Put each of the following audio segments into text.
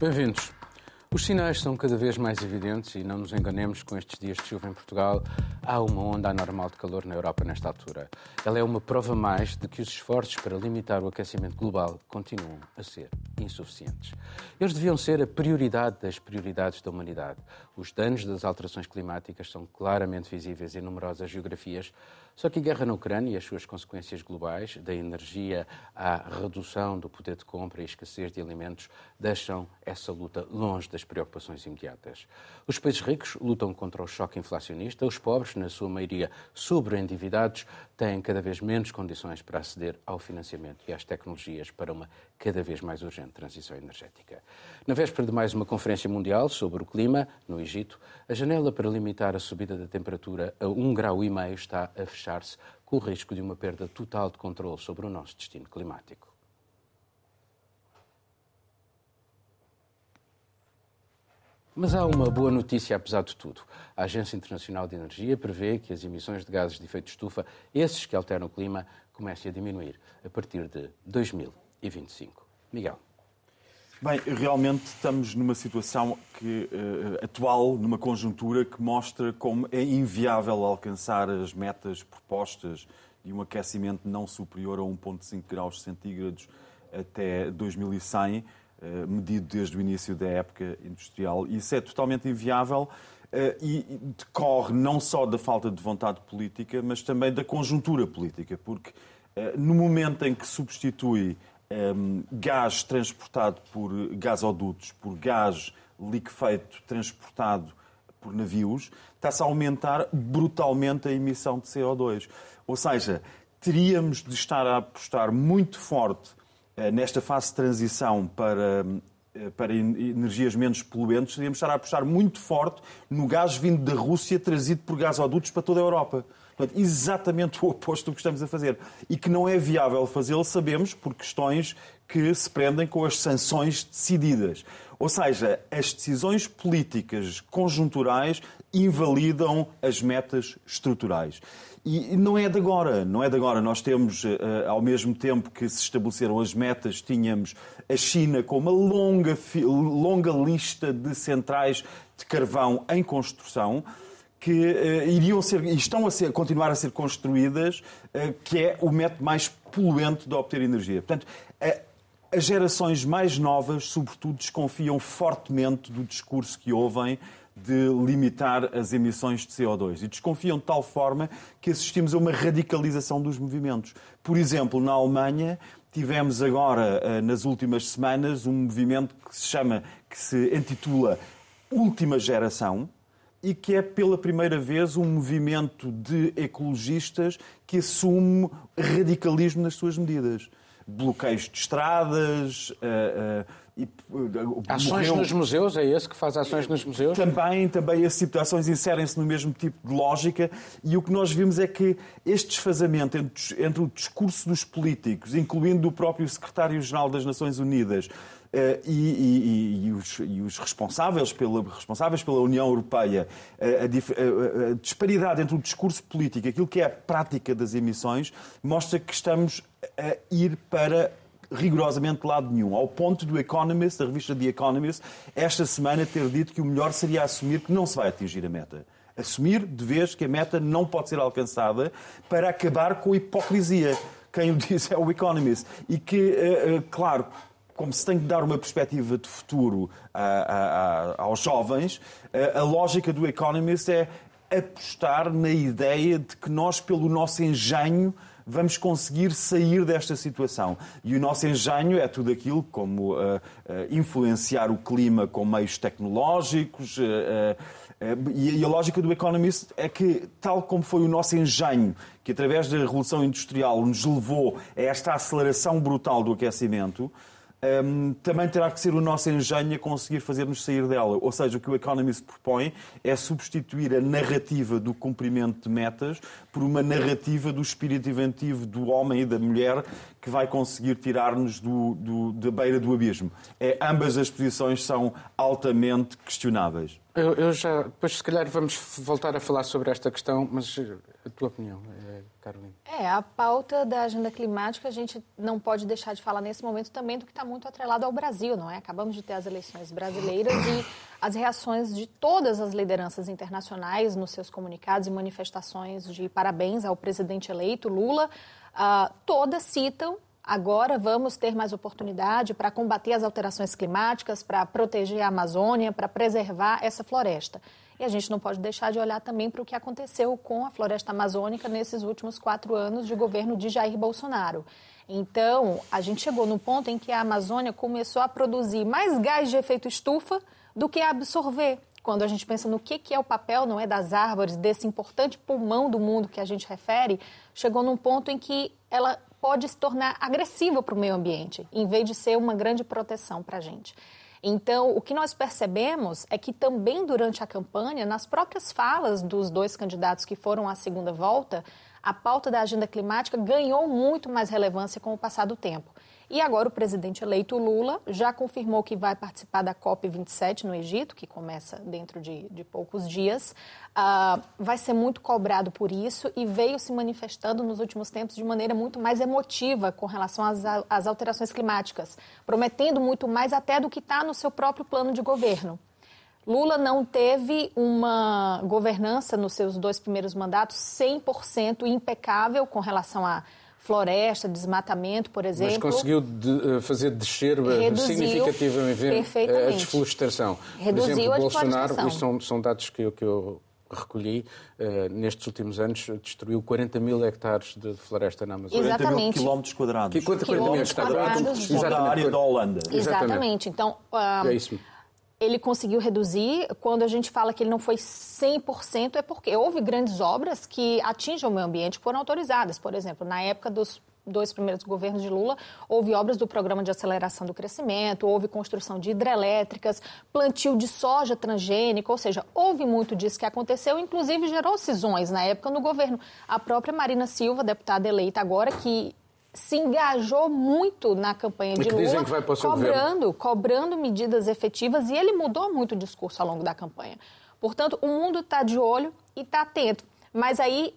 Bem-vindos. Os sinais são cada vez mais evidentes e não nos enganemos com estes dias de chuva em Portugal. Há uma onda anormal de calor na Europa nesta altura. Ela é uma prova mais de que os esforços para limitar o aquecimento global continuam a ser insuficientes. Eles deviam ser a prioridade das prioridades da humanidade. Os danos das alterações climáticas são claramente visíveis em numerosas geografias, só que a guerra na Ucrânia e as suas consequências globais, da energia à redução do poder de compra e escassez de alimentos, deixam essa luta longe das preocupações imediatas. Os países ricos lutam contra o choque inflacionista, os pobres, na sua maioria sobreendividados, têm cada vez menos condições para aceder ao financiamento e às tecnologias para uma cada vez mais urgente transição energética. Na véspera de mais uma conferência mundial sobre o clima, no Egito, a janela para limitar a subida da temperatura a um grau meio está a fechar-se, com o risco de uma perda total de controle sobre o nosso destino climático. Mas há uma boa notícia, apesar de tudo. A Agência Internacional de Energia prevê que as emissões de gases de efeito de estufa, esses que alteram o clima, comecem a diminuir a partir de 2025. Miguel. Bem, realmente estamos numa situação que, uh, atual, numa conjuntura que mostra como é inviável alcançar as metas propostas de um aquecimento não superior a 1,5 graus centígrados até 2100 eh, medido desde o início da época industrial. Isso é totalmente inviável eh, e decorre não só da falta de vontade política, mas também da conjuntura política, porque no momento em que substitui gás transportado por gasodutos por gás liquefeito transportado por navios, está-se a aumentar brutalmente a emissão de CO2. Ou seja, teríamos de estar a apostar muito forte eh, nesta fase de transição para, eh, para energias menos poluentes, devíamos estar a apostar muito forte no gás vindo da Rússia trazido por gasodutos para toda a Europa. Portanto, exatamente o oposto do que estamos a fazer. E que não é viável fazê-lo, sabemos, por questões que se prendem com as sanções decididas. Ou seja, as decisões políticas conjunturais invalidam as metas estruturais. E não é de agora, não é de agora. Nós temos, eh, ao mesmo tempo que se estabeleceram as metas, tínhamos a China com uma longa, longa lista de centrais de carvão em construção que uh, iriam ser e estão a ser, continuar a ser construídas, uh, que é o método mais poluente de obter energia. Portanto, uh, as gerações mais novas, sobretudo, desconfiam fortemente do discurso que ouvem de limitar as emissões de CO2 e desconfiam de tal forma que assistimos a uma radicalização dos movimentos. Por exemplo, na Alemanha, tivemos agora, eh, nas últimas semanas, um movimento que se chama, que se intitula Última Geração, e que é pela primeira vez um movimento de ecologistas que assume radicalismo nas suas medidas. Bloqueios de estradas, uh, uh, e, uh, ações morreu... nos museus, é esse que faz ações nos museus? Também, também essas situações inserem-se no mesmo tipo de lógica e o que nós vimos é que este desfazamento entre, entre o discurso dos políticos, incluindo o próprio secretário-geral das Nações Unidas, e, e, e, os, e, os, responsáveis pela, responsáveis pela União Europeia, uh, a, a, a, disparidade entre o discurso político e aquilo que é a prática das emissões, mostra que estamos a ir para rigorosamente lado nenhum, ao ponto do Economist, da revista The Economist, esta semana ter dito que o melhor seria assumir que não se vai atingir a meta. Assumir de vez que a meta não pode ser alcançada para acabar com a hipocrisia. Quem o diz é o Economist. E que, eh, eh, claro, como se tem que dar uma perspectiva de futuro a, a, a, aos jovens, a lógica do Economist é apostar na ideia de que nós, pelo nosso engenho, vamos conseguir sair desta situação. E o nosso engenho é tudo aquilo como uh, uh, influenciar o clima com meios tecnológicos. Uh, e a lógica do Economist é que, tal como foi o nosso engenho, que através da Revolução Industrial nos levou a esta aceleração brutal do aquecimento, um, também terá que ser o nosso engenho a conseguir fazer-nos sair dela. Ou seja, o que o Economist propõe é substituir a narrativa do cumprimento de metas por uma narrativa do espírito inventivo do homem e da mulher que vai conseguir tirar-nos do, do, da beira do abismo. É, ambas as posições são altamente questionáveis. Eu, eu, já, depois se calhar vamos voltar a falar sobre esta questão, mas a tua opinião, eh, Carolina? É, a pauta da agenda climática a gente não pode deixar de falar nesse momento também do que está muito atrelado ao Brasil, não é? Acabamos de ter as eleições brasileiras e as reações de todas as lideranças internacionais nos seus comunicados e manifestações de parabéns ao presidente eleito Lula, uh, todas citam Agora vamos ter mais oportunidade para combater as alterações climáticas, para proteger a Amazônia, para preservar essa floresta. E a gente não pode deixar de olhar também para o que aconteceu com a floresta amazônica nesses últimos quatro anos de governo de Jair Bolsonaro. Então, a gente chegou no ponto em que a Amazônia começou a produzir mais gás de efeito estufa do que a absorver. Quando a gente pensa no que, que é o papel, não é, das árvores, desse importante pulmão do mundo que a gente refere, chegou num ponto em que ela pode se tornar agressiva para o meio ambiente, em vez de ser uma grande proteção para a gente. Então, o que nós percebemos é que também durante a campanha, nas próprias falas dos dois candidatos que foram à segunda volta, a pauta da agenda climática ganhou muito mais relevância com o passar do tempo. E agora o presidente eleito Lula já confirmou que vai participar da COP27 no Egito, que começa dentro de, de poucos dias. Uh, vai ser muito cobrado por isso e veio se manifestando nos últimos tempos de maneira muito mais emotiva com relação às, às alterações climáticas, prometendo muito mais até do que está no seu próprio plano de governo. Lula não teve uma governança nos seus dois primeiros mandatos 100% impecável com relação a floresta, desmatamento, por exemplo. Mas conseguiu de, eh, fazer descer eh, Reduziu significativamente eh, a desflorestação. Reduziu por exemplo, a Bolsonaro, isto são, são dados que eu, que eu recolhi, uh, nestes últimos anos destruiu 40 mil hectares de floresta na Amazônia. Exatamente. 40 mil quilómetros quadrados. Que, 40 mil quilómetros quadrados. Exatamente. Da área da Holanda. Exatamente. Exatamente. Então, uh, é isso ele conseguiu reduzir. Quando a gente fala que ele não foi 100%, é porque houve grandes obras que atingem o meio ambiente que foram autorizadas. Por exemplo, na época dos dois primeiros governos de Lula, houve obras do Programa de Aceleração do Crescimento, houve construção de hidrelétricas, plantio de soja transgênica, ou seja, houve muito disso que aconteceu, inclusive gerou cisões na época no governo. A própria Marina Silva, deputada eleita agora, que se engajou muito na campanha de Lula, cobrando, cobrando medidas efetivas e ele mudou muito o discurso ao longo da campanha. Portanto, o mundo está de olho e está atento. Mas aí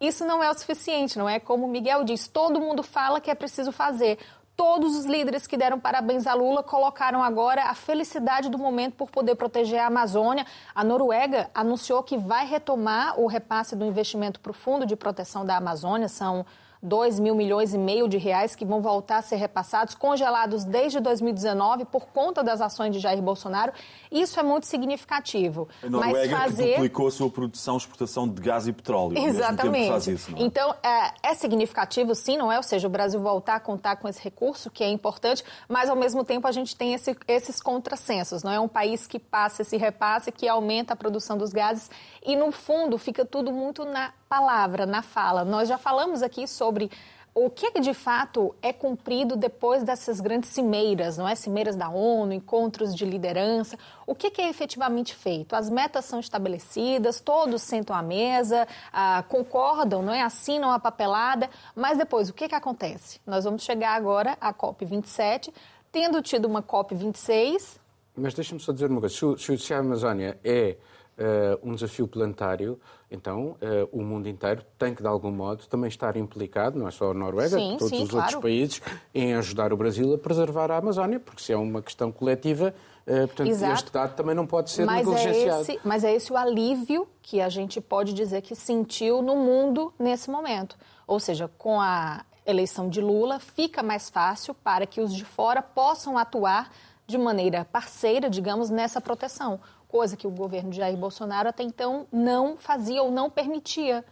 isso não é o suficiente, não é? Como o Miguel diz, todo mundo fala que é preciso fazer. Todos os líderes que deram parabéns a Lula colocaram agora a felicidade do momento por poder proteger a Amazônia. A Noruega anunciou que vai retomar o repasse do investimento para o Fundo de Proteção da Amazônia. São 2 mil milhões e meio de reais que vão voltar a ser repassados, congelados desde 2019 por conta das ações de Jair Bolsonaro. Isso é muito significativo. A Noruega Mas fazer... duplicou a sua produção e exportação de gás e petróleo. Exatamente. Isso, é? Então, é, é significativo, sim, não é? Ou seja, o Brasil voltar a contar com esse recurso, que é importante, mas ao mesmo tempo a gente tem esse, esses contrassensos. Não é um país que passa esse repasse, que aumenta a produção dos gases e, no fundo, fica tudo muito na palavra, na fala. Nós já falamos aqui sobre o que de fato é cumprido depois dessas grandes cimeiras, não é? Cimeiras da ONU, encontros de liderança. O que é efetivamente feito? As metas são estabelecidas, todos sentam à mesa, ah, concordam, não é? Assinam a papelada, mas depois o que, que acontece? Nós vamos chegar agora à COP27, tendo tido uma COP26. Mas deixa-me só dizer uma coisa: se a Amazónia é uh, um desafio planetário, então uh, o mundo inteiro tem que, de algum modo, também estar implicado, não é só a Noruega, sim, todos sim, os claro. outros países, em ajudar o Brasil a preservar a Amazónia, porque se é uma questão coletiva, uh, portanto, Exato. este dado também não pode ser mas negligenciado. É esse, mas é esse o alívio que a gente pode dizer que sentiu no mundo nesse momento. Ou seja, com a eleição de Lula, fica mais fácil para que os de fora possam atuar de maneira parceira, digamos, nessa proteção coisa que o governo de Jair Bolsonaro até então não fazia ou não permitia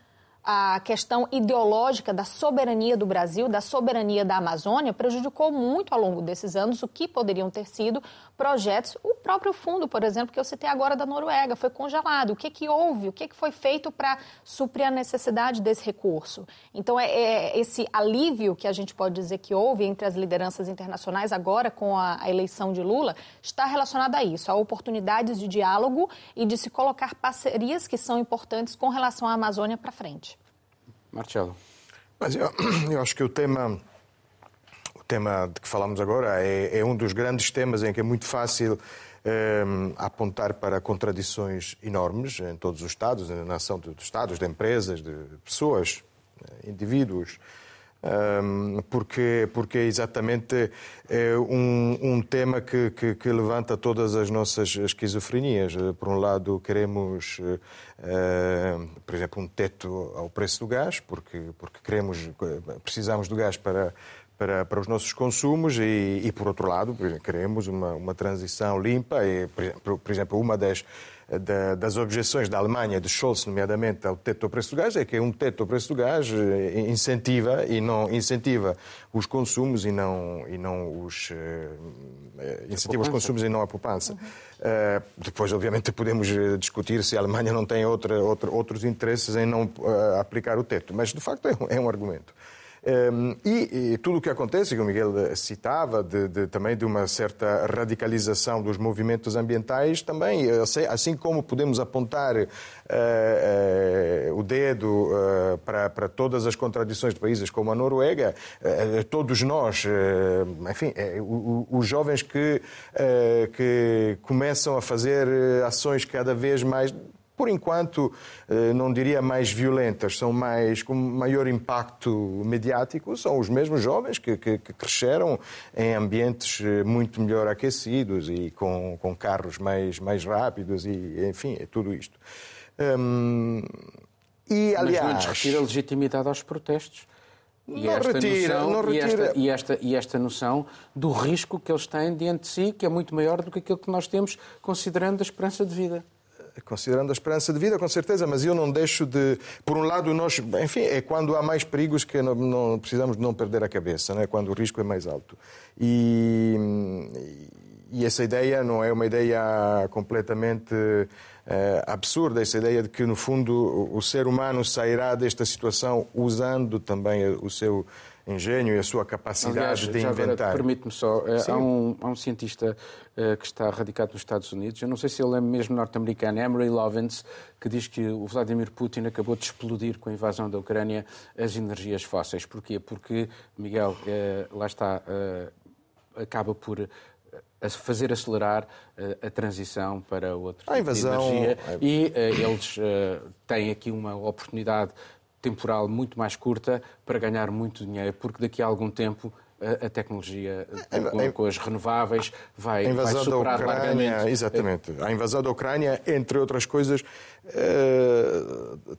a questão ideológica da soberania do Brasil, da soberania da Amazônia, prejudicou muito ao longo desses anos o que poderiam ter sido projetos. O próprio fundo, por exemplo, que eu citei agora da Noruega, foi congelado. O que, que houve? O que, que foi feito para suprir a necessidade desse recurso? Então, é, é, esse alívio que a gente pode dizer que houve entre as lideranças internacionais agora com a, a eleição de Lula está relacionado a isso, a oportunidades de diálogo e de se colocar parcerias que são importantes com relação à Amazônia para frente. Marcelo. Mas eu, eu, acho que o tema, o tema de que falamos agora é, é, um dos grandes temas em que é muito fácil a apontar para contradições enormes em todos os Estados, na ação dos Estados, de empresas, de pessoas, indivíduos porque, porque é exatamente é um, um tema que, que, que, levanta todas as nossas esquizofrenias. Por um lado, queremos, eh, por exemplo, um teto ao preço do gás, porque, porque queremos, precisamos do gás para, para, para os nossos consumos e, e, por outro lado, queremos uma, uma transição limpa. E, por, por exemplo, uma das das objeções da Alemanha, de Scholz, nomeadamente, ao teto do preço do gás, é que um teto do preço do gás eh, incentiva e não incentiva os consumos e não, e não os uh, incentiva os consumos e não a poupança. Uhum. Uh, depois, obviamente, podemos discutir se a Alemanha não tem outra, outra, outros interesses em não uh, aplicar o teto, mas de facto é um, é um argumento. Um, e, e, tudo o que acontece, que o Miguel citava, de, de, também de uma certa radicalização dos movimentos ambientais, também, assim como podemos apontar uh, uh, o dedo uh, para, para, todas as contradições de países como a Noruega, todos nós, enfim, os jovens que, que começam a fazer ações cada vez mais por enquanto, eh, não diria mais violentas, são mais com maior impacto mediático, são os mesmos jovens que, que, que cresceram em ambientes eh, muito melhor aquecidos e com, com carros mais, mais rápidos e, enfim, é tudo isto. Hum, e, aliás... Mas não retira legitimidade aos protestos. E não retira, noção, não retira. E esta, e, esta, e esta noção do risco que eles têm diante de si, que é muito maior do que aquilo que nós temos, considerando a esperança de vida considerando a esperança de vida, com certeza, mas eu não deixo de. Por um lado, nós. Enfim, é quando há mais perigos que não, não precisamos não perder a cabeça, né? quando o risco é mais alto. E, e essa ideia não é uma ideia completamente é, absurda, essa ideia de que, no fundo, o ser humano sairá desta situação usando também o seu engenho e a sua capacidade Aliás, de inventar. Permite-me só, eh, há um, há um, cientista uh, que está radicado nos Estados Unidos, eu não sei se ele é mesmo norte-americano, Emery Lovins, que diz que o Vladimir Putin acabou de explodir com a invasão da Ucrânia as energias fósseis. Porquê? Porque, Miguel, uh, lá está, uh, acaba por fazer acelerar a transição para outro a invasão... tipo de energia e eles têm aqui uma oportunidade temporal muito mais curta para ganhar muito dinheiro, porque daqui a algum tempo a, tecnologia com, com, as renováveis vai, a vai superar da Ucrânia, largamente. Exatamente. A invasão da Ucrânia, entre outras coisas, eh,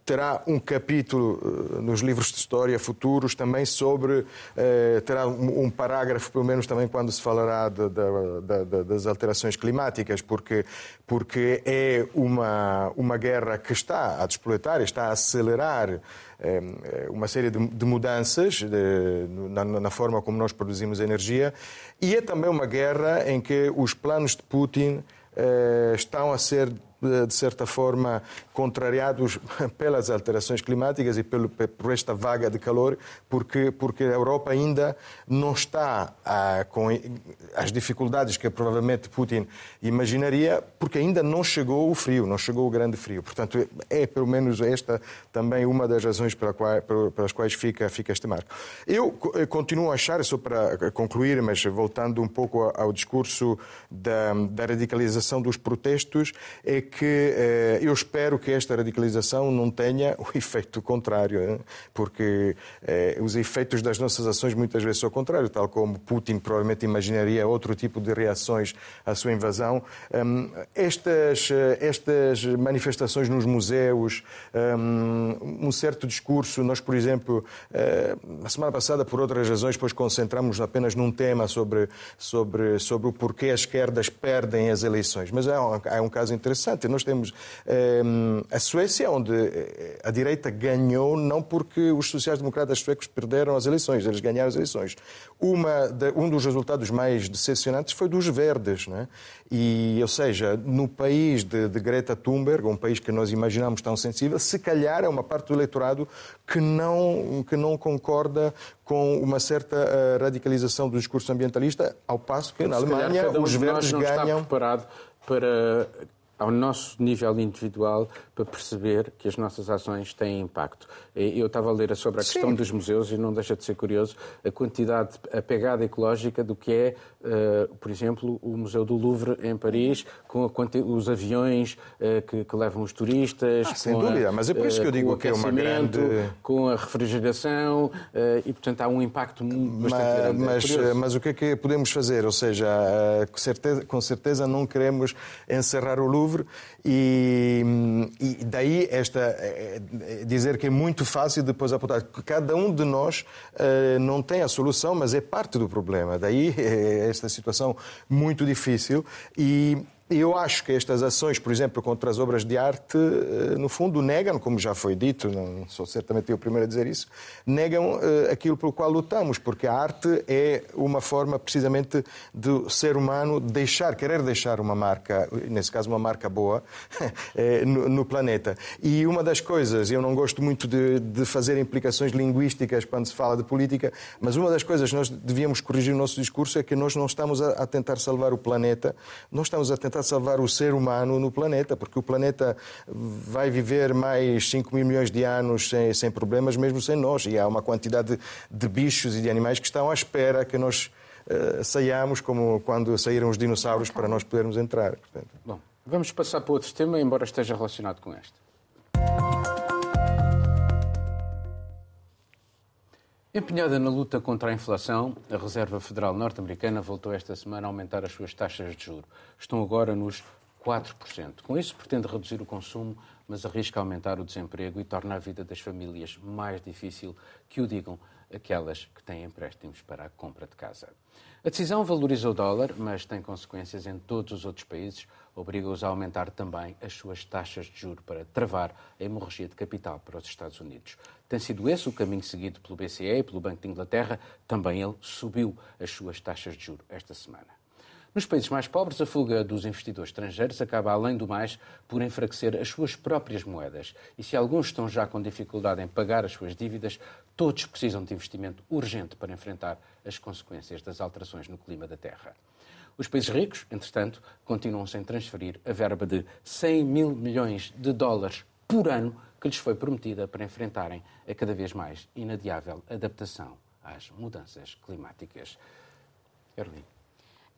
terá um capítulo eh, nos livros de história futuros também sobre. Eh, terá um parágrafo, pelo menos também, quando se falará de, de, de, das alterações climáticas, porque, porque é uma, uma guerra que está a despoletar, está a acelerar uma série de, mudanças na, forma como nós produzimos energia. E é também uma guerra em que os planos de Putin eh, estão a ser de certa forma, contrariados pelas alterações climáticas e pelo, por esta vaga de calor, porque, porque a Europa ainda não está ah, com as dificuldades que provavelmente Putin imaginaria, porque ainda não chegou o frio, não chegou o grande frio. Portanto, é pelo menos esta também uma das razões para pelas quais fica, fica este marco. Eu eh, continuo a achar, só para concluir, mas voltando um pouco ao discurso da, da radicalização dos protestos, é que eh, eu espero que esta radicalização não tenha o efeito contrário, porque eh, os efeitos das nossas ações muitas vezes são o contrário, tal como Putin provavelmente imaginaria outro tipo de reações à sua invasão. Um, estas, eh, estas manifestações nos museus, um, um, certo discurso, nós, por exemplo, uh, semana passada, por outras razões, depois concentramos apenas num tema sobre, sobre, sobre o porquê as esquerdas perdem as eleições. Mas é um, um caso interessante. Nós temos um, a Suécia, onde eh, a direita ganhou não porque os sociais-democratas suecos perderam as eleições, eles ganharam as eleições. Uma de, um dos resultados mais decepcionantes foi dos verdes. Né? E, ou seja, no país de, de Greta Thunberg, um país que nós imaginamos tão sensível, se calhar é uma parte do eleitorado que não, que não concorda com uma certa uh, radicalização do discurso ambientalista, ao passo que na Alemanha os verdes ganham. Para ao nosso nível individual para perceber que as nossas ações têm impacto. Eu estava a ler sobre a questão Sim. dos museus e não deixa de ser curioso a quantidade, a pegada ecológica do que é, uh, por exemplo, o Museu do Louvre em Paris, com a, os aviões uh, que, que, levam os turistas. Ah, sem dúvida, a, mas é por isso que eu eh, digo que é uma grande. Com a refrigeração e, portanto, há um impacto bastante mas, grande. Mas, é mas o que é que podemos fazer? Ou seja, com certeza, com certeza não queremos encerrar o Louvre e, e daí esta eh, dizer que é muito fácil depois apontar que cada um de nós uh, não tem a solução, mas é parte do problema. Daí é esta situação muito difícil e eu acho que estas ações, por exemplo, contra as obras de arte, eh, no fundo negam, como já foi dito, não sou certamente eu o primeiro a dizer isso, negam eh, aquilo pelo qual lutamos, porque a arte é uma forma precisamente do ser humano deixar, querer deixar uma marca, nesse caso uma marca boa, eh, no, planeta. E uma das coisas, eu não gosto muito de, fazer implicações linguísticas quando se fala de política, mas uma das coisas que nós devíamos corrigir o nosso discurso é que nós não estamos a, a tentar salvar o planeta, nós estamos a tentar salvar o ser humano no planeta, porque o planeta vai viver mais 5 mil milhões de anos sem, sem problemas, mesmo sem nós. E há uma quantidade de, de bichos e de animais que estão à espera que nós uh, saiamos, como quando saíram os dinossauros, para nós podermos entrar. Portanto. Bom, vamos passar para outro tema, embora esteja relacionado com este. Empenhada na luta contra a inflação, a Reserva Federal Norte-Americana voltou esta semana a aumentar as suas taxas de juro. Estão agora nos 4%. Com isso, pretende reduzir o consumo, mas arrisca aumentar o desemprego e torna a vida das famílias mais difícil que o digam aquelas que têm empréstimos para a compra de casa. A decisão valoriza o dólar, mas tem consequências em todos os outros países, obriga-os a aumentar também as suas taxas de juro para travar a hemorragia de capital para os Estados Unidos. Tem sido esse o caminho seguido pelo BCE e pelo Banco de Inglaterra. Também ele subiu as suas taxas de juro esta semana. Nos países mais pobres, a fuga dos investidores estrangeiros acaba, além do mais, por enfraquecer as suas próprias moedas. E se alguns estão já com dificuldade em pagar as suas dívidas, todos precisam de investimento urgente para enfrentar as consequências das alterações no clima da Terra. Os países ricos, entretanto, continuam sem transferir a verba de 100 mil milhões de dólares por ano que lhes foi prometida para enfrentarem a cada vez mais inadiável adaptação às mudanças climáticas. Erling.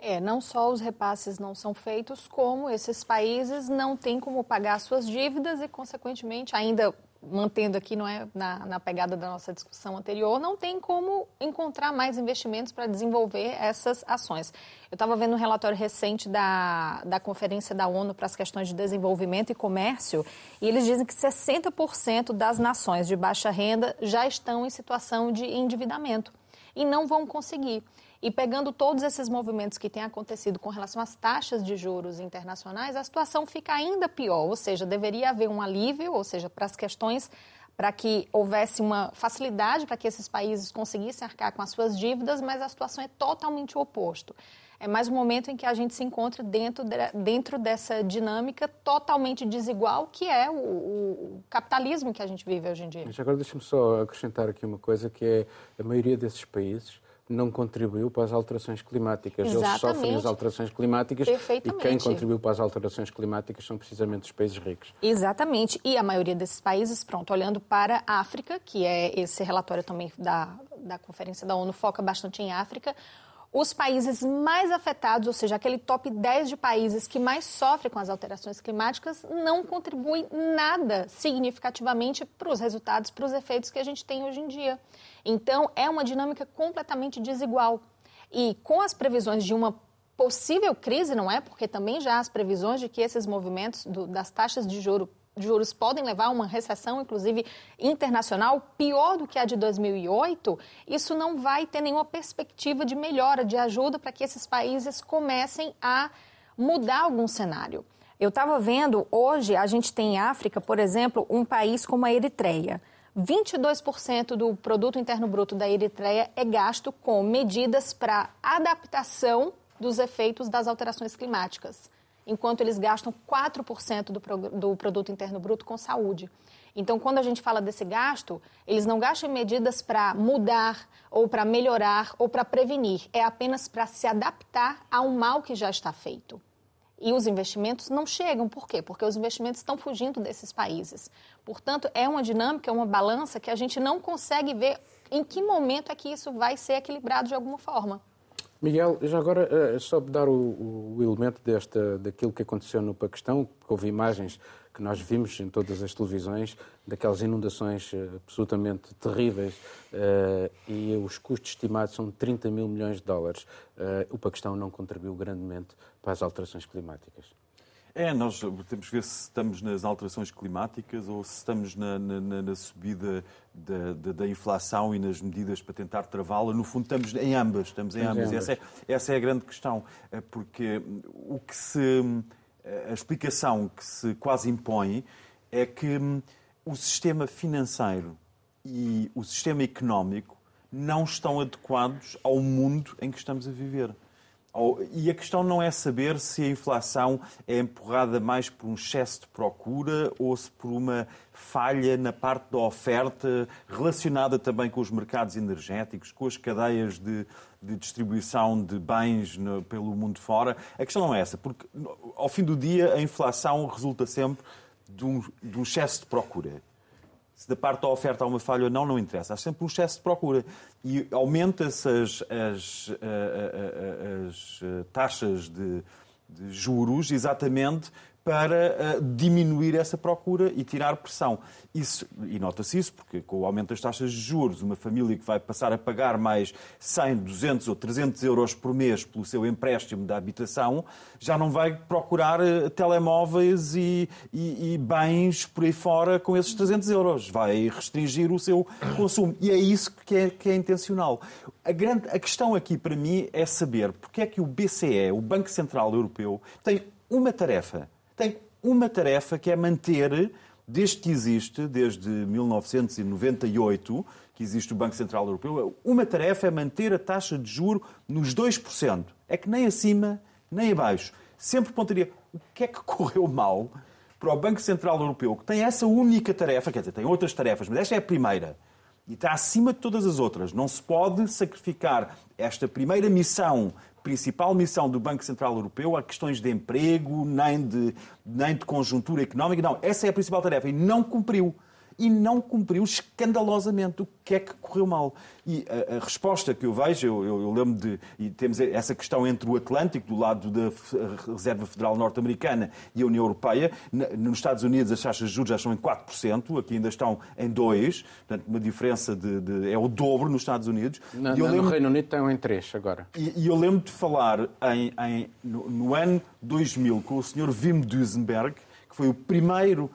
É, não só os repasses não são feitos, como esses países não têm como pagar suas dívidas e, consequentemente, ainda mantendo aqui não é, na, na pegada da nossa discussão anterior, não tem como encontrar mais investimentos para desenvolver essas ações. Eu estava vendo um relatório recente da, da Conferência da ONU para as questões de desenvolvimento e comércio, e eles dizem que 60% das nações de baixa renda já estão em situação de endividamento e não vão conseguir. E pegando todos esses movimentos que têm acontecido com relação às taxas de juros internacionais, a situação fica ainda pior, ou seja, deveria haver um alívio, ou seja, para as questões para que houvesse uma facilidade para que esses países conseguissem arcar com as suas dívidas, mas a situação é totalmente o oposto. É mais um momento em que a gente se encontra dentro, de, dentro dessa dinâmica totalmente desigual que é o, o, capitalismo que a gente vive hoje em dia. Mas agora deixa-me só acrescentar aqui uma coisa, que é a maioria desses países não contribuiu para as alterações climáticas. Exatamente. Eles sofrem as alterações climáticas e quem contribuiu para as alterações climáticas são precisamente os países ricos. Exatamente. E a maioria desses países, pronto, olhando para a África, que é esse relatório também da, da Conferência da ONU, foca bastante em África, os países mais afetados, ou seja, aquele top 10 de países que mais sofrem com as alterações climáticas, não contribuem nada significativamente para os resultados, para os efeitos que a gente tem hoje em dia. Então, é uma dinâmica completamente desigual. E com as previsões de uma possível crise, não é? Porque também já há as previsões de que esses movimentos do, das taxas de juros juros podem levar a uma recessão, inclusive internacional, pior do que a de 2008, isso não vai ter nenhuma perspectiva de melhora, de ajuda para que esses países comecem a mudar algum cenário. Eu estava vendo, hoje a gente tem em África, por exemplo, um país como a Eritreia. 22% do produto interno bruto da Eritreia é gasto com medidas para adaptação dos efeitos das alterações climáticas enquanto eles gastam 4% do, do produto interno bruto com saúde. Então, quando a gente fala desse gasto, eles não gastam medidas para mudar ou para melhorar ou para prevenir, é apenas para se adaptar ao mal que já está feito. e os investimentos não chegam. Por quê? Porque os investimentos estão fugindo desses países. Portanto, é uma dinâmica, é uma balança que a gente não consegue ver em que momento é que isso vai ser equilibrado de alguma forma. Miguel, já agora, eh, só dar o, o elemento desta, daquilo que aconteceu no Paquistão, que houve imagens que nós vimos em todas as televisões, daquelas inundações eh, absolutamente terríveis, uh, e os custos estimados são 30 mil milhões de dólares. O Paquistão não contribuiu grandemente para as alterações climáticas. É, nós temos que ver se estamos nas alterações climáticas ou se estamos na, na, na subida da, da, da, inflação e nas medidas para tentar travá-la. No fundo, estamos em ambas. Estamos em ambas. Essa, é, essa é a grande questão. Porque o que se a explicação que se quase impõe é que hum, o sistema financeiro e o sistema económico não estão adequados ao mundo em que estamos a viver. E a questão não é saber se a inflação é empurrada mais por um excesso de procura ou se por uma falha na parte da oferta relacionada também com os mercados energéticos, com as cadeias de, de distribuição de bens no, pelo mundo fora. A questão não é essa, porque ao fim do dia a inflação resulta sempre de um, de um excesso de procura. Se da parte da oferta há uma falha ou não, não interessa. Há sempre um excesso de procura. E aumenta-se as, as, as, as, taxas de, de juros exatamente para uh, diminuir essa procura e tirar pressão. Isso, e nota-se isso porque com o aumento das taxas de juros, uma família que vai passar a pagar mais 100, 200 ou 300 euros por mês pelo seu empréstimo da habitação, já não vai procurar uh, telemóveis e, e, e, bens por aí fora com esses 300 euros. Vai restringir o seu consumo. E é isso que é, que é intencional. A, grande, a questão aqui para mim é saber porque é que o BCE, o Banco Central Europeu, tem uma tarefa tem uma tarefa que é manter, desde que existe, desde 1998, que existe o Banco Central Europeu, uma tarefa é manter a taxa de juro nos 2%. É que nem acima, nem abaixo. Sempre pontaria. O que é que correu mal para o Banco Central Europeu, que tem essa única tarefa, quer dizer, tem outras tarefas, mas esta é a primeira, e está acima de todas as outras. Não se pode sacrificar esta primeira missão principal missão do Banco Central Europeu a questões de emprego, nem de, nem de conjuntura económica. Não, essa é a principal tarefa e não cumpriu e não cumpriu escandalosamente. O que é que correu mal? E a, a resposta que eu vejo, eu, eu, eu, lembro de. E temos essa questão entre o Atlântico, do lado da Reserva Federal Norte-Americana e a União Europeia. Nos Estados Unidos as taxas de juros já estão em 4%, aqui ainda estão em 2%, portanto, uma diferença de. de é o dobro nos Estados Unidos. Na, lembro, no Reino Unido estão em 3% agora. E, e eu lembro de falar em, em no, no ano 2000 com o Sr. Wim Duisenberg, que foi o primeiro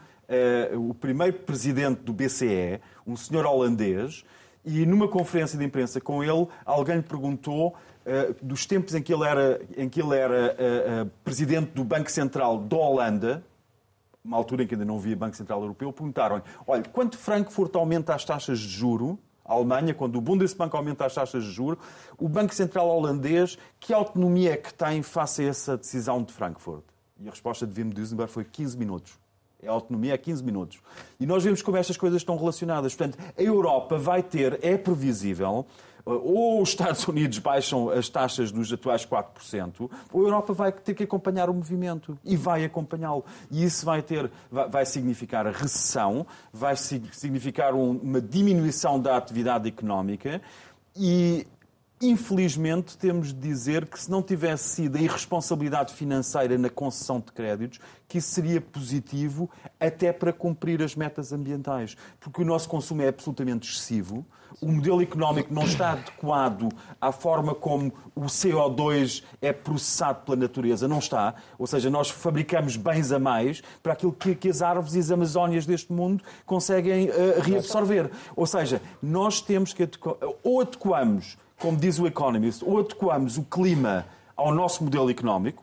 o primeiro presidente do BCE, um senhor holandês, e numa conferência de imprensa com ele, alguém lhe perguntou uh, dos tempos em que ele era, em que ele era uh, presidente do Banco Central da Holanda, uma altura em que ainda não havia Banco Central Europeu, perguntaram-lhe, olha, quando Frankfurt aumenta as taxas de juro, a Alemanha, quando o Bundesbank aumenta as taxas de juro, o Banco Central holandês, que autonomia é que tem face a essa decisão de Frankfurt? E a resposta de Wim Duisenberg foi 15 minutos. A autonomia é 15 minutos. E nós vemos como estas coisas estão relacionadas. Portanto, a Europa vai ter, é previsível, eh, ou os Estados Unidos baixam as taxas dos atuais 4%, ou a Europa vai ter que acompanhar o movimento e vai acompanhá-lo. E isso vai ter, vai significar recessão, vai significar uma diminuição da atividade económica e Infelizmente, temos de dizer que se não tivesse sido a irresponsabilidade financeira na concessão de créditos, que isso seria positivo até para cumprir as metas ambientais. Porque o nosso consumo é absolutamente excessivo, o modelo económico não está adequado à forma como o CO2 é processado pela natureza, não está. Ou seja, nós fabricamos bens a mais para aquilo que, as árvores e as amazónias deste mundo conseguem uh, reabsorver. Ou seja, nós temos que ou adequamos como diz o Economist, ou adequamos o clima ao nosso modelo económico,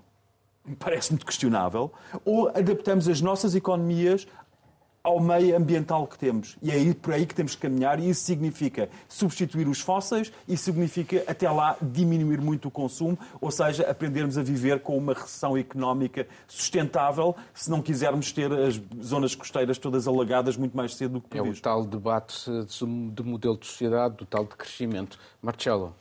me parece muito questionável, ou adaptamos as nossas economias ao meio ambiental que temos. E é por aí que temos que caminhar, e isso significa substituir os fósseis e significa, até lá, diminuir muito o consumo, ou seja, aprendermos a viver com uma recessão económica sustentável, se não quisermos ter as zonas costeiras todas alagadas muito mais cedo do que previsto. É o tal debate de modelo de sociedade, do tal de crescimento. Marcelo.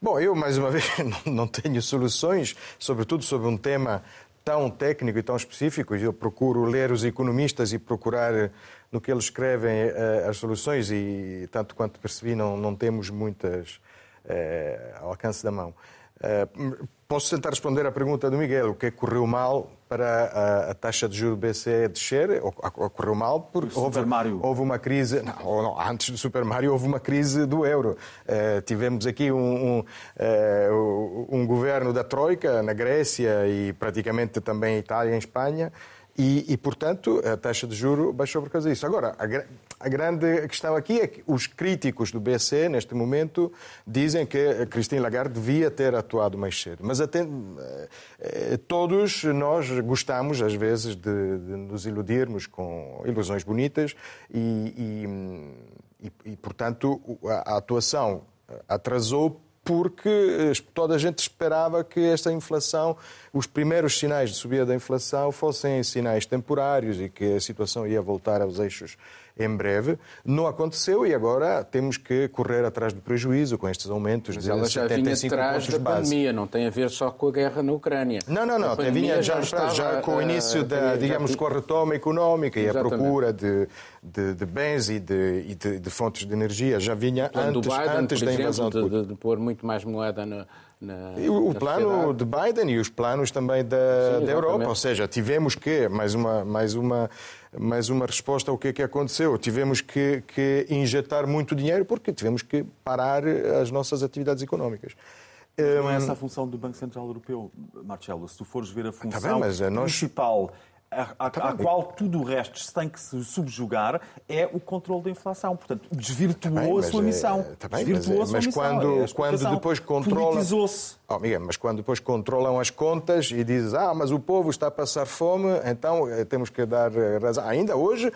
Bom, eu, mais uma vez, não tenho soluções, sobretudo sobre um tema tão técnico e tão específico. Eu procuro ler os economistas e procurar no que eles escrevem uh, as soluções e, tanto quanto percebi, não, não temos muitas uh, ao alcance da mão. Uh, posso tentar responder à pergunta do Miguel, o que é que correu mal para a, a taxa de juros do BCE descer? Ocorreu mal porque houve, houve, uma crise, não, não, antes do Super Mario houve uma crise do euro. tivemos aqui um, um, um governo da Troika na Grécia e praticamente também Itália e Espanha, e, e, portanto, a taxa de juro baixou por causa disso. Agora, a, a, grande questão aqui é que os críticos do BCE, neste momento, dizem que Christine Lagarde devia ter atuado mais cedo. Mas até, eh, todos nós gostamos, às vezes, de, de nos iludirmos com ilusões bonitas e, e, e portanto, a, a atuação atrasou porque eh, toda a gente esperava que esta inflação, os primeiros sinais de subida da inflação fossem sinais temporários e que a situação ia voltar aos eixos em breve. Não aconteceu e agora temos que correr atrás do prejuízo com estes aumentos Mas de ela já vinha atrás da pandemia, não tem a ver só com a guerra na Ucrânia. Não, não, não, vinha já, já, já, com o início da, digamos, com a retoma económica e a procura de, de, de bens e, de, e de, de, fontes de energia. Já vinha antes, Biden, antes da invasão exemplo, de, de, pôr muito mais moeda na, na, o plano de Biden e os planos também da, Sim, da Europa. Ou seja, tivemos que, mais uma, mais uma, mais uma resposta ao que é que aconteceu, tivemos que, que injetar muito dinheiro porque tivemos que parar as nossas atividades económicas. Não é essa a função do Banco Central Europeu, Marcelo. Se tu fores ver a função tá bem, nós... principal a, a, qual tudo o resto se tem que se subjugar é o controle da inflação. Portanto, desvirtuou bem, a sua é, missão. Tá bem, desvirtuou mas, a sua mas missão. Quando, é quando depois controlam. Oh, Miguel, mas quando depois controlam as contas e dizem, ah, mas o povo está a passar fome, então eh, temos que dar eh, razão. Ainda hoje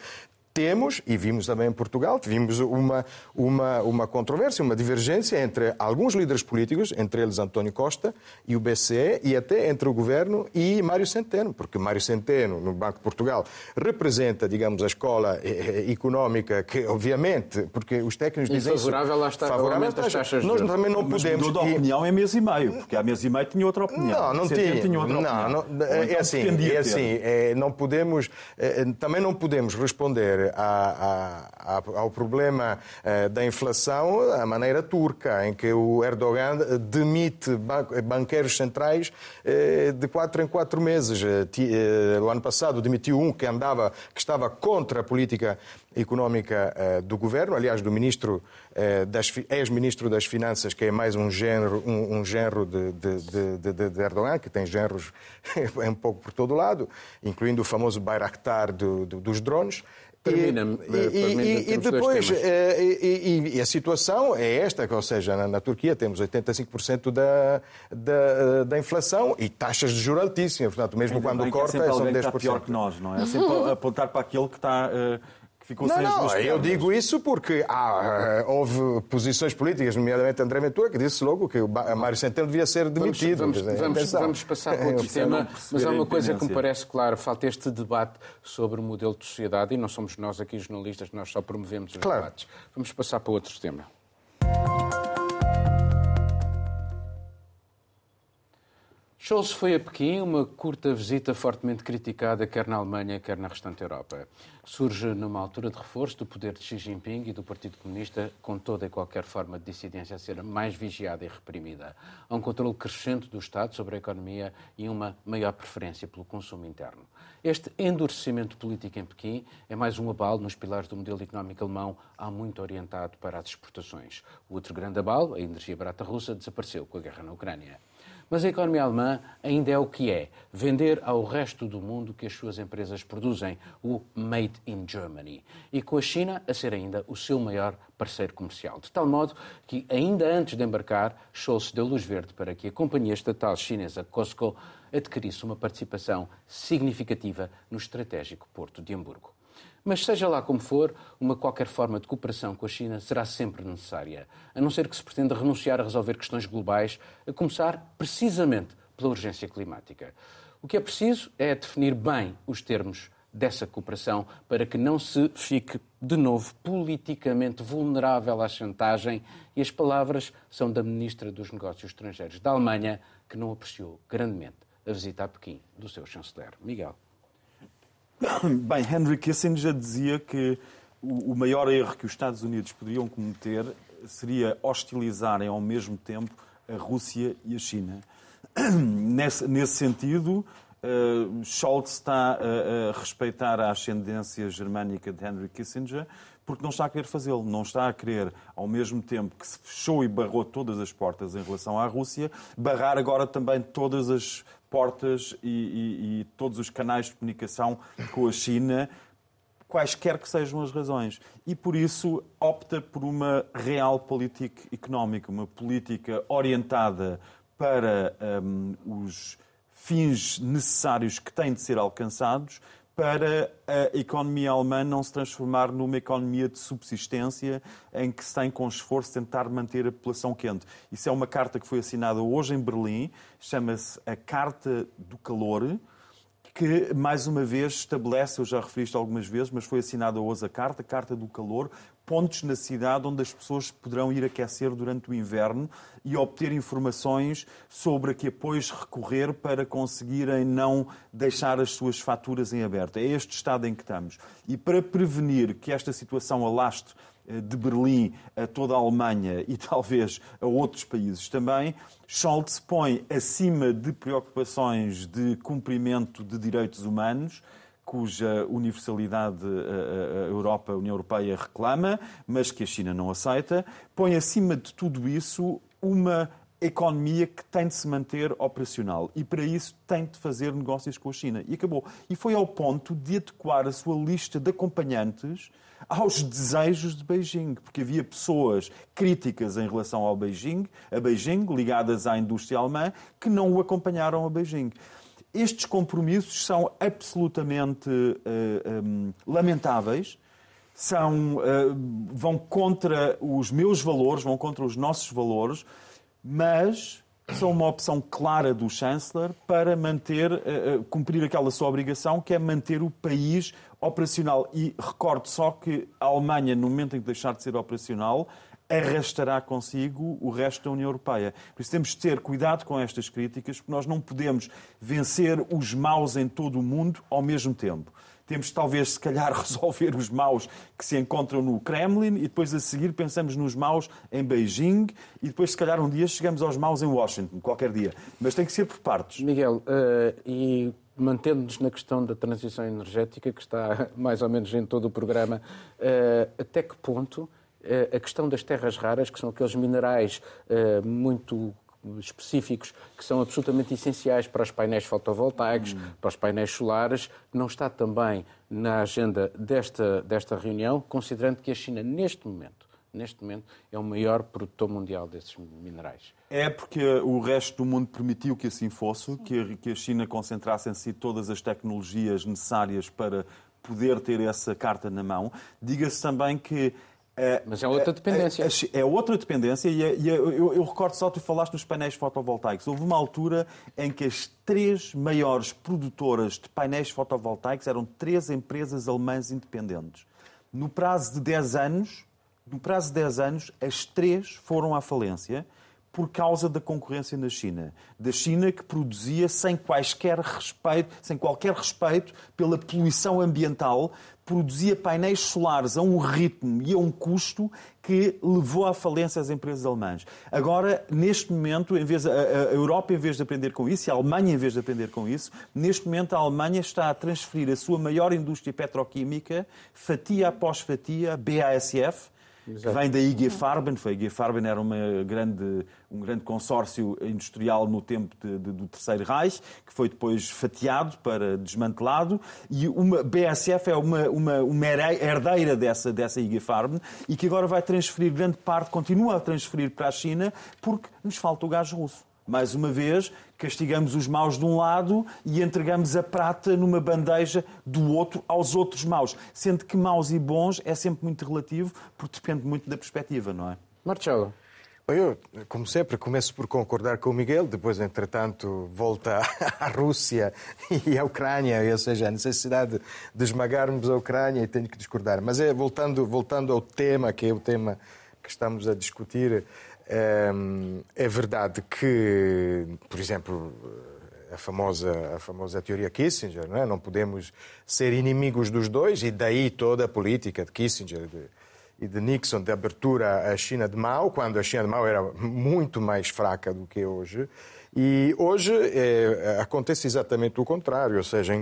temos, e vimos também em Portugal, vimos uma, uma, uma controvérsia, uma divergência entre alguns líderes políticos, entre eles António Costa e o BCE, e até entre o governo e Mário Centeno, porque Mário Centeno, no Banco de Portugal, representa, digamos, a escola eh, eh, económica que, obviamente, porque os técnicos dizem favorável lá está favorável às taxas Nós também não Mas podemos... Mas opinião é mês e meio, porque há mês e meio tinha outra opinião. Não, não tinha. tinha outra não, não, é então assim, é assim, é, não podemos, é, também não podemos responder a, a, ao problema eh, da inflação a maneira turca, em que o Erdogan demite banqueiros centrais eh, de quatro em quatro meses. Eh, o ano passado demitiu um que andava, que estava contra a política económica do governo, aliás, do ministro, ex-ministro das Finanças, que é mais um género, um, um género de, de, de, de, Erdogan, que tem géneros um pouco por todo lado, incluindo o famoso Bayraktar do, do, dos drones. Termina-me. E, e, e, depois, eh, e, e, a situação é esta, ou seja, na, na Turquia temos 85% da, da, da, inflação e taxas de juros altíssimas. Portanto, mesmo Ainda quando corta, é são 10%. Está pior que nós, não é? É sempre apontar para aquele que está. Uh ficou não, sem não, as duas eu digo isso porque há, uh, houve posições políticas, nomeadamente André Ventura, que disse logo que o Mário Centeno devia ser demitido. Vamos, vamos, vamos, vamos passar para outro tema, mas há uma coisa que me parece claro, falta este debate sobre o modelo de sociedade e não somos nós aqui jornalistas, nós só promovemos os claro. debates. Vamos passar para outro tema. Scholz foi a Pequim, uma curta visita fortemente criticada quer na Alemanha, quer na restante Europa. Surge numa altura de reforço do poder de Xi Jinping e do Partido Comunista, com toda e qualquer forma de dissidência a ser mais vigiada e reprimida. Há um controle crescente do Estado sobre a economia e uma maior preferência pelo consumo interno. Este endurecimento político em Pequim é mais um abalo nos pilares do modelo económico alemão, há muito orientado para as exportações. O outro grande abalo, a energia barata russa, desapareceu com a guerra na Ucrânia. Mas a economia alemã ainda é o que é: vender ao resto do mundo que as suas empresas produzem, o Made in Germany. E com a China a ser ainda o seu maior parceiro comercial. De tal modo que, ainda antes de embarcar, Scholz deu luz verde para que a companhia estatal chinesa COSCO adquirisse uma participação significativa no estratégico porto de Hamburgo. Mas seja lá como for, uma qualquer forma de cooperação com a China será sempre necessária, a não ser que se pretenda renunciar a resolver questões globais, a começar precisamente pela urgência climática. O que é preciso é definir bem os termos dessa cooperação para que não se fique de novo politicamente vulnerável à chantagem e as palavras são da ministra dos Negócios Estrangeiros da Alemanha, que não apreciou grandemente a visitar Pequim, do seu chanceler. Miguel. Bem, Henry Kissinger dizia que o maior erro que os Estados Unidos poderiam cometer seria hostilizarem ao mesmo tempo a Rússia e a China. Nesse, nesse sentido, uh, Scholz está a, a, respeitar a ascendência germânica de Henry Kissinger porque não está a querer fazê-lo. Não está a querer, ao mesmo tempo que se fechou e barrou todas as portas em relação à Rússia, barrar agora também todas as portas e, e, e todos os canais de comunicação com a China, quaisquer que sejam as razões. E por isso opta por uma real política económica, uma política orientada para um, os fins necessários que têm de ser alcançados, para a economia alemã não se transformar numa economia de subsistência em que se tem, com esforço, tentar manter a população quente. Isso é uma carta que foi assinada hoje em Berlim, chama-se a Carta do Calor, que, mais uma vez, estabelece, eu já referi isto algumas vezes, mas foi assinada hoje a carta, a Carta do Calor, pontos na cidade onde as pessoas poderão ir aquecer durante o inverno e obter informações sobre a que apoios recorrer para conseguirem não deixar as suas faturas em aberto. É este estado em que estamos. E para prevenir que esta situação alaste eh, de Berlim a toda a Alemanha e talvez a outros países também, Scholz põe acima de preocupações de cumprimento de direitos humanos cuja universalidade a Europa, a União Europeia reclama, mas que a China não aceita, põe acima de tudo isso uma economia que tem de se manter operacional e para isso tem de fazer negócios com a China. E acabou. E foi ao ponto de adequar a sua lista de acompanhantes aos desejos de Beijing, porque havia pessoas críticas em relação ao Beijing, a Beijing, ligadas à indústria alemã, que não o acompanharam a Beijing. Estes compromissos são absolutamente uh, eh, um, lamentáveis, são, uh, vão contra os meus valores, vão contra os nossos valores, mas são uma opção clara do chanceler para manter, uh, cumprir aquela sua obrigação, que é manter o país operacional. E recordo só que a Alemanha, no momento em que deixar de ser operacional, arrastará consigo o resto da União Europeia. Por isso temos de ter cuidado com estas críticas, porque nós não podemos vencer os maus em todo o mundo ao mesmo tempo. Temos talvez, se calhar, resolver os maus que se encontram no Kremlin e depois a seguir pensamos nos maus em Beijing e depois, se calhar, um dia chegamos aos maus em Washington, qualquer dia. Mas tem que ser por partes. Miguel, uh, e mantendo-nos na questão da transição energética, que está mais ou menos em todo o programa, uh, até que ponto a questão das terras raras, que são aqueles minerais eh, muito específicos que são absolutamente essenciais para os painéis fotovoltaicos, hum. para os painéis solares, não está também na agenda desta, desta reunião, considerando que a China, neste momento, neste momento, é o maior produtor mundial desses minerais. É porque o resto do mundo permitiu que assim fosse, que, a China concentrasse em si todas as tecnologias necessárias para poder ter essa carta na mão. Diga-se também que Mas é outra dependência. É, é, é outra dependência e, é, e é, eu, eu, recordo só, tu falaste nos painéis fotovoltaicos. Houve uma altura em que as três maiores produtoras de painéis fotovoltaicos eram três empresas alemãs independentes. No prazo de 10 anos, no prazo de 10 anos, as três foram à falência por causa da concorrência na China. Da China que produzia sem quaisquer respeito, sem qualquer respeito pela poluição ambiental, produzia painéis solares a um ritmo e a um custo que levou à falência as empresas alemãs. Agora, neste momento, em vez, a, a Europa, em vez de aprender com isso, e a Alemanha, em vez de aprender com isso, neste momento a Alemanha está a transferir a sua maior indústria petroquímica, fatia após fatia, BASF, Exato. vem da IG Farben. Foi, a IG Farben era uma grande, um grande consórcio industrial no tempo de, de, do Terceiro Reich, que foi depois fatiado para desmantelado, e uma BSF é uma, uma, uma herdeira dessa, dessa IG Farben e que agora vai transferir grande parte, continua a transferir para a China, porque nos falta o gás russo. Mais uma vez, castigamos os maus de um lado e entregamos a prata numa bandeja do outro aos outros maus. Sendo que maus e bons é sempre muito relativo, porque depende muito da perspectiva, não é? Marcelo. Eu, como sempre, começo por concordar com o Miguel, depois, entretanto, volta à Rússia e à Ucrânia, ou seja, a necessidade de esmagarmos a Ucrânia e tenho que discordar. Mas é, voltando, voltando ao tema, que é o tema que estamos a discutir, é verdade que, por exemplo, a famosa, a famosa teoria Kissinger, não, é? não podemos ser inimigos dos dois, e daí toda a política de Kissinger de, e de Nixon de abertura à China de Mao, quando a China de Mao era muito mais fraca do que hoje. E hoje é, acontece exatamente o contrário, ou seja,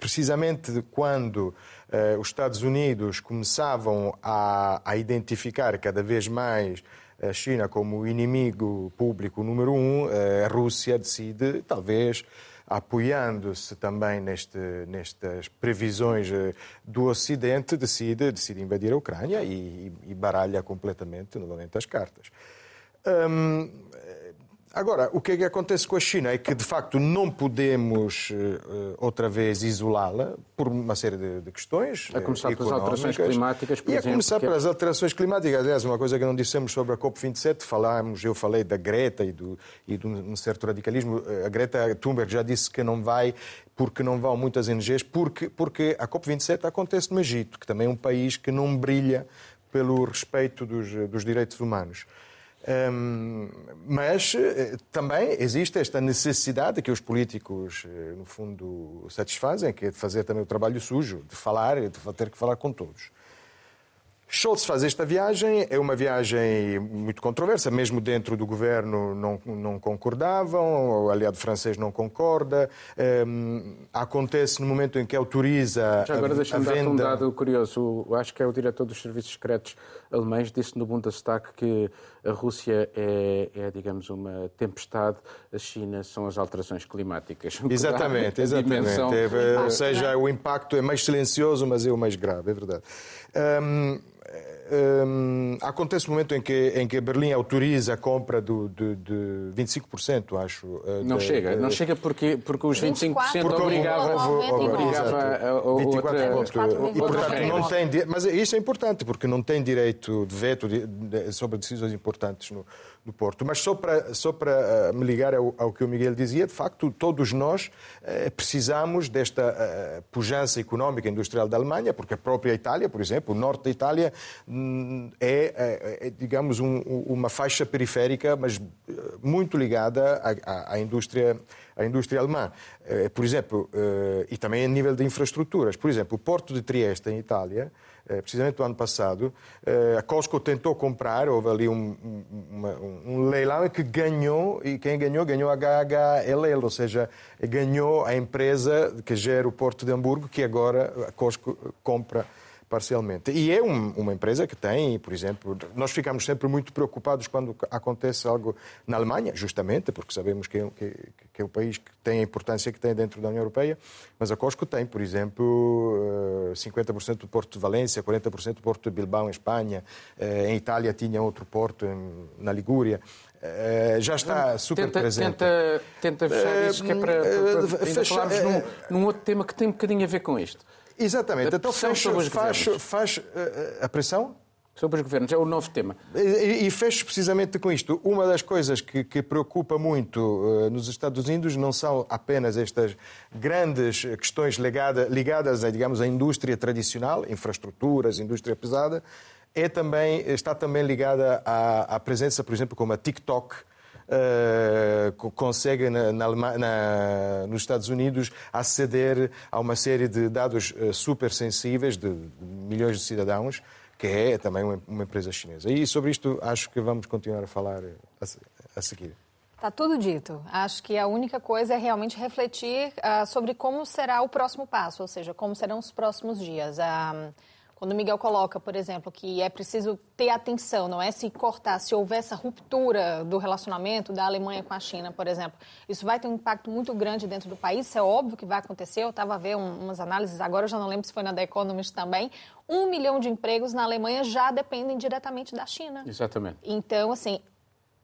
precisamente quando eh, os Estados Unidos começavam a, a identificar cada vez mais a China como inimigo público número um, a Rússia decide, talvez apoiando-se também neste, nestas previsões eh, do Ocidente, decide, decide invadir a Ucrânia e, e baralha completamente, novamente, as cartas. Hum, Agora, o que é que acontece com a China é que, de facto, não podemos uh, outra vez isolá-la por uma série de, questões. A começar pelas alterações climáticas, por e exemplo. a começar. É- pelas alterações climáticas. Aliás, uma coisa que não dissemos sobre a COP27, falámos, eu falei da Greta e, do, e de um certo radicalismo. A Greta Thunberg já disse que não vai porque não vão muitas ONGs, porque, porque a COP27 acontece no Egito, que também é um país que não brilha pelo respeito dos, dos direitos humanos. Um, mas eh, também existe esta necessidade que os políticos, eh, no fundo, satisfazem, que é de fazer também o trabalho sujo, de falar e de ter que falar com todos. Scholz faz esta viagem, é uma viagem muito controversa, mesmo dentro do governo não, não concordavam, o aliado francês não concorda. Um, acontece no momento em que autoriza. Já agora deixa-me dar um dado curioso. Acho que é o diretor dos serviços secretos alemães disse no Bundestag que a Rússia é, é, digamos, uma tempestade, a China são as alterações climáticas. Exatamente, exatamente. É, ou seja, o impacto é mais silencioso, mas é o mais grave, é verdade. Um, acontece o momento em que, em que Berlim autoriza a compra do, de, de 25%, acho. Eh, não de, chega, de... não chega porque, porque os 25% porque obrigava, obrigava a, a, a 24 outra, e, portanto, não tem, mas isso é importante, porque não tem direito de veto sobre decisões importantes no, do Porto. Mas só para, só para eh, me ligar ao, ao, que o Miguel dizia, de facto, todos nós eh, precisamos desta eh, pujança económica e industrial da Alemanha, porque a própria Itália, por exemplo, o norte da Itália hum, é, é, é digamos, um, uma faixa periférica, mas muito ligada à, à indústria à indústria alemã. Por exemplo, e também a nível de infraestruturas. Por exemplo, o Porto de Trieste, em Itália, eh, precisamente no ano passado, eh, a Costco tentou comprar, houve ali um, um, um leilão que ganhou, e quem ganhou, ganhou a HHLL, ou seja, ganhou a empresa que gera o Porto de Hamburgo, que agora a Costco compra parcialmente. E é um, uma empresa que tem, por exemplo, nós ficamos sempre muito preocupados quando acontece algo na Alemanha, justamente porque sabemos que é, que, que é o país que tem a importância que tem dentro da União Europeia, mas a Cosco tem, por exemplo, 50% eh, do porto de Valência, 40% do porto de Bilbao, em Espanha, eh, em Itália tinha outro porto, na Ligúria. Eh, já está super tenta, presente. Tenta, tenta fechar isso, que é para, para, para falarmos num, num outro tema que tem um bocadinho a ver com isto. Exatamente. Então fecho, faz, faz uh, a pressão sobre os governos. É o novo tema. E, e fecho precisamente com isto. Uma das coisas que, que preocupa muito uh, nos Estados Unidos não são apenas estas grandes questões ligada, ligadas a, digamos, à indústria tradicional, infraestruturas, indústria pesada, é também, está também ligada à, à presença, por exemplo, como a TikTok, uh, consegue na, na, na, nos Estados Unidos aceder a uma série de dados uh, super sensíveis de, milhões de cidadãos que é também uma, uma, empresa chinesa. E sobre isto acho que vamos continuar a falar a, a seguir. Está tudo dito. Acho que a única coisa é realmente refletir uh, sobre como será o próximo passo, ou seja, como serão os próximos dias. Uh, quando o Miguel coloca, por exemplo, que é preciso ter atenção, não é se cortar, se houver essa ruptura do relacionamento da Alemanha com a China, por exemplo, isso vai ter um impacto muito grande dentro do país, isso é óbvio que vai acontecer. Eu estava a ver um, umas análises, agora eu já não lembro se foi na The Economist também. Um milhão de empregos na Alemanha já dependem diretamente da China. Exatamente. Então, assim,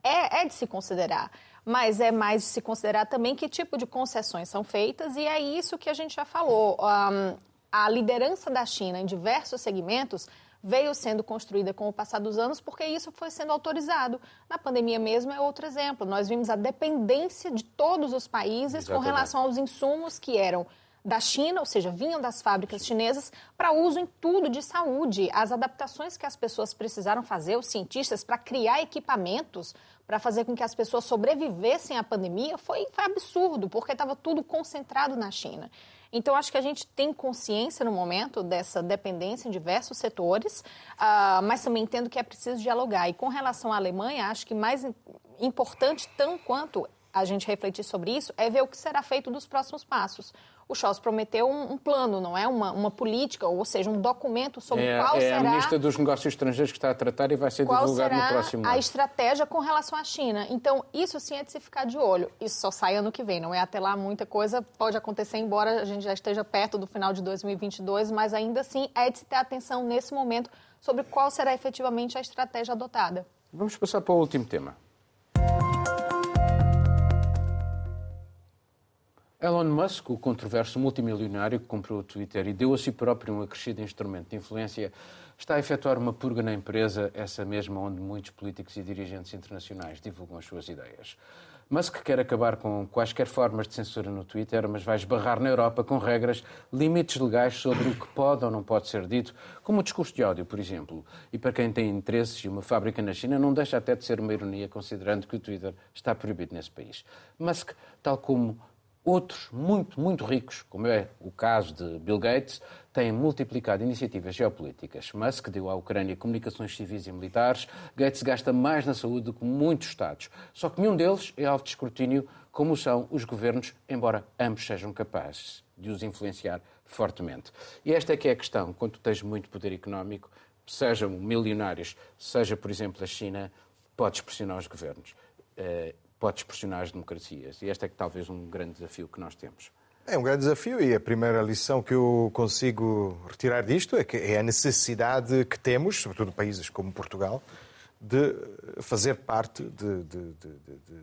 é, é de se considerar mas é mais de se considerar também que tipo de concessões são feitas, e é isso que a gente já falou. Um, a liderança da China em diversos segmentos veio sendo construída com o passar dos anos porque isso foi sendo autorizado. Na pandemia mesmo é outro exemplo. Nós vimos a dependência de todos os países Exatamente. com relação aos insumos que eram da China, ou seja, vinham das fábricas chinesas, para uso em tudo de saúde. As adaptações que as pessoas precisaram fazer, os cientistas, para criar equipamentos para fazer com que as pessoas sobrevivessem à pandemia, foi, foi absurdo, porque estava tudo concentrado na China. Então, acho que a gente tem consciência no momento dessa dependência em diversos setores, uh, mas também entendo que é preciso dialogar. E com relação à Alemanha, acho que mais importante, tão quanto a gente refletir sobre isso, é ver o que será feito dos próximos passos o Scholz prometeu um, um, plano, não é? Uma, uma política, ou seja, um documento sobre é, qual é será... É a ministra dos Negócios Estrangeiros que está a tratar e vai ser divulgado no próximo ano. a estratégia com relação à China. Então, isso sim é de se ficar de olho. Isso só sai ano que vem, não é até lá muita coisa pode acontecer, embora a gente já esteja perto do final de 2022, mas ainda assim é de se ter atenção nesse momento sobre qual será efetivamente a estratégia adotada. Vamos passar para o último tema. Elon Musk, o controverso multimilionário que comprou o Twitter e deu a si próprio um acrescido instrumento de influência, está a efetuar uma purga na empresa, essa mesma onde muitos políticos e dirigentes internacionais divulgam as suas ideias. Musk quer acabar com quaisquer formas de censura no Twitter, mas vai esbarrar na Europa com regras, limites legais sobre o que pode ou não pode ser dito, como o discurso de ódio, por exemplo. E para quem tem interesses e uma fábrica na China, não deixa até de ser uma ironia, considerando que o Twitter está proibido nesse país. Musk, tal como Outros, muito, muito ricos, como é o caso de Bill Gates, têm multiplicado iniciativas geopolíticas. Musk deu à Ucrânia comunicações civis e militares. Gates gasta mais na saúde do que muitos Estados. Só que nenhum deles é alvo de escrutínio, como são os governos, embora ambos sejam capazes de os influenciar fortemente. E esta é que é a questão. Quando tu tens muito poder económico, sejam milionários, seja, por exemplo, a China, podes pressionar os governos. Eh, pode pressionar as democracias. E este é que talvez um grande desafio que nós temos. É um grande desafio e a primeira lição que eu consigo retirar disto é que é a necessidade que temos, sobretudo países como Portugal, de fazer parte de, de, de, de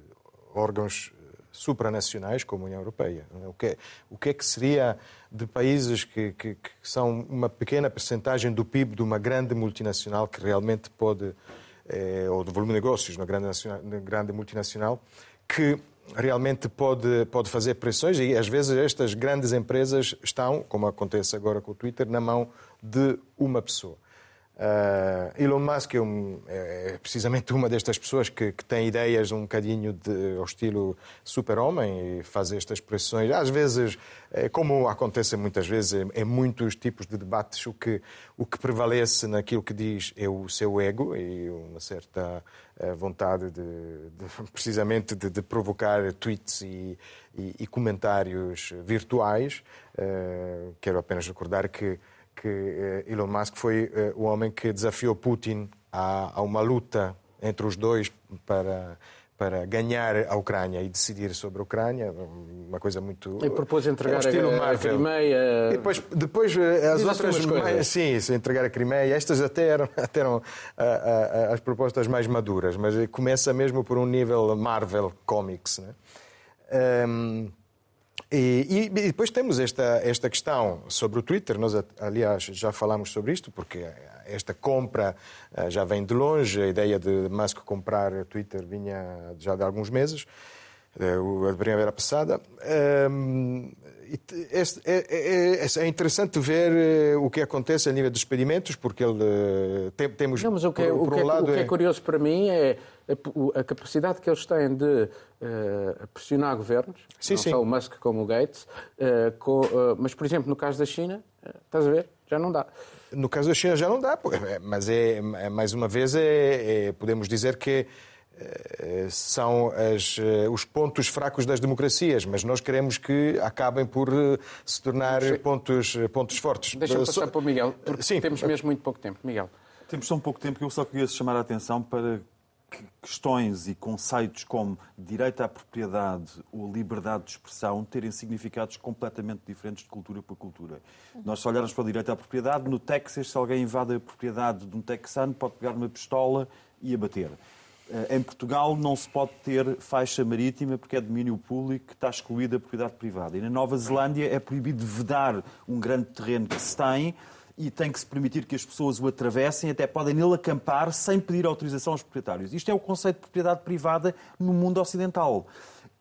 órgãos supranacionais como a União Europeia. O que, é, o que é que seria de países que, que, que são uma pequena percentagem do PIB de uma grande multinacional que realmente pode eh, ou do volume de negócios na grande, na grande multinacional, que realmente pode, pode fazer pressões e às vezes estas grandes empresas estão, como acontece agora com o Twitter, na mão de uma pessoa. Uh, Elon Musk é, um, é, precisamente uma destas pessoas que, que tem ideias um bocadinho de, ao estilo super-homem e faz estas pressões. Às vezes, é, como acontece muitas vezes em, em, muitos tipos de debates, o que, o que prevalece naquilo que diz é o seu ego e uma certa uh, vontade de, de precisamente de, de, provocar tweets e, e, e comentários virtuais. Uh, quero apenas recordar que que eh, Elon Musk foi eh, o homem que desafiou Putin a, a uma luta entre os dois para para ganhar a Ucrânia e decidir sobre a Ucrânia, uma coisa muito. E propôs entregar a, a Crimeia. E depois, depois eh, as outras. Mais, sim, sim, entregar a Crimeia. Estas até eram, até eram a, a, as propostas mais maduras, mas começa mesmo por um nível Marvel Comics. Né? Um, e, e, depois temos esta, esta questão sobre o Twitter. Nós, aliás, já falamos sobre isto, porque esta compra eh, já vem de longe. A ideia de Musk comprar o Twitter vinha já de alguns meses, eh, a primavera passada. Ehm, é, é, é, interessante ver eh, o que acontece a nível dos experimentos, porque ele, temos. Não, mas o que, por, por um lado, o que é curioso para mim é a, capacidade que eles têm de uh, pressionar governos, sim, não sim. só o Musk como o Gates, uh, com, uh, mas, por exemplo, no caso da China, estás a ver? Já não dá. No caso da China já não dá, mas é, é mais uma vez é, é podemos dizer que são as, os pontos fracos das democracias, mas nós queremos que acabem por se tornar pontos, pontos fortes. Deixa-me passar para o Miguel, porque Sim. temos mesmo muito pouco tempo. Miguel. Temos tão pouco tempo que eu só queria chamar a atenção para questões e conceitos como direito à propriedade ou liberdade de expressão terem significados completamente diferentes de cultura para cultura. Nós, se olharmos para o direito à propriedade, no Texas, se alguém invade a propriedade de um texano, pode pegar uma pistola e abater. Eh, em Portugal não se pode ter faixa marítima porque é domínio público que está excluída a propriedade privada. E na Nova Zelândia é proibido vedar um grande terreno que se tem e tem que se permitir que as pessoas o atravessem, até podem nele acampar sem pedir autorização aos proprietários. Isto é o conceito de propriedade privada no mundo ocidental.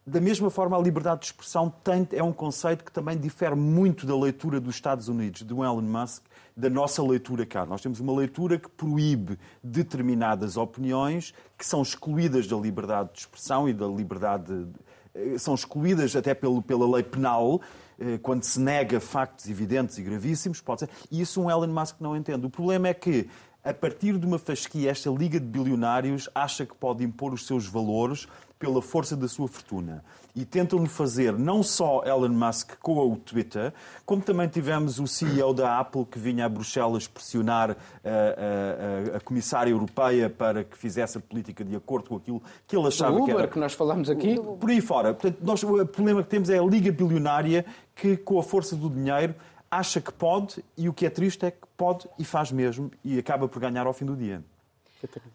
Da mesma forma, a liberdade de expressão tem, é um conceito que também difere muito da leitura dos Estados Unidos, do Elon Musk, da nossa leitura cá. Nós temos uma leitura que proíbe determinadas opiniões que são excluídas da liberdade de expressão e da liberdade. Eh, são excluídas até pelo, pela lei penal, eh, quando se nega factos evidentes e gravíssimos, pode ser. E isso um Elon Musk não entende. O problema é que a partir de uma fasquia, esta liga de bilionários acha que pode impor os seus valores pela força da sua fortuna. E tentam-lhe fazer não só Elon Musk com o Twitter, como também tivemos o CEO da Apple que vinha a Bruxelas pressionar a, a, a, a comissária europeia para que fizesse a política de acordo com aquilo que ele achava Uber, que era. que nós falámos aqui. Por aí fora. Portanto, nós, o problema que temos é a liga bilionária que, com a força do dinheiro, acha que pode e o que é triste é que pode e faz mesmo e acaba por ganhar ao fim do dia.